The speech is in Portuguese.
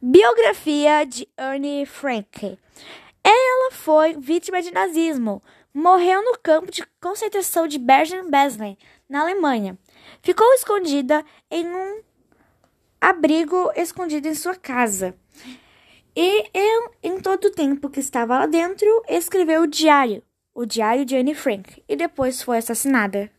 Biografia de Anne Frank. Ela foi vítima de nazismo. Morreu no campo de concentração de Bergen-Belsen, na Alemanha. Ficou escondida em um abrigo escondido em sua casa. E em, em todo o tempo que estava lá dentro, escreveu o diário, o diário de Anne Frank, e depois foi assassinada.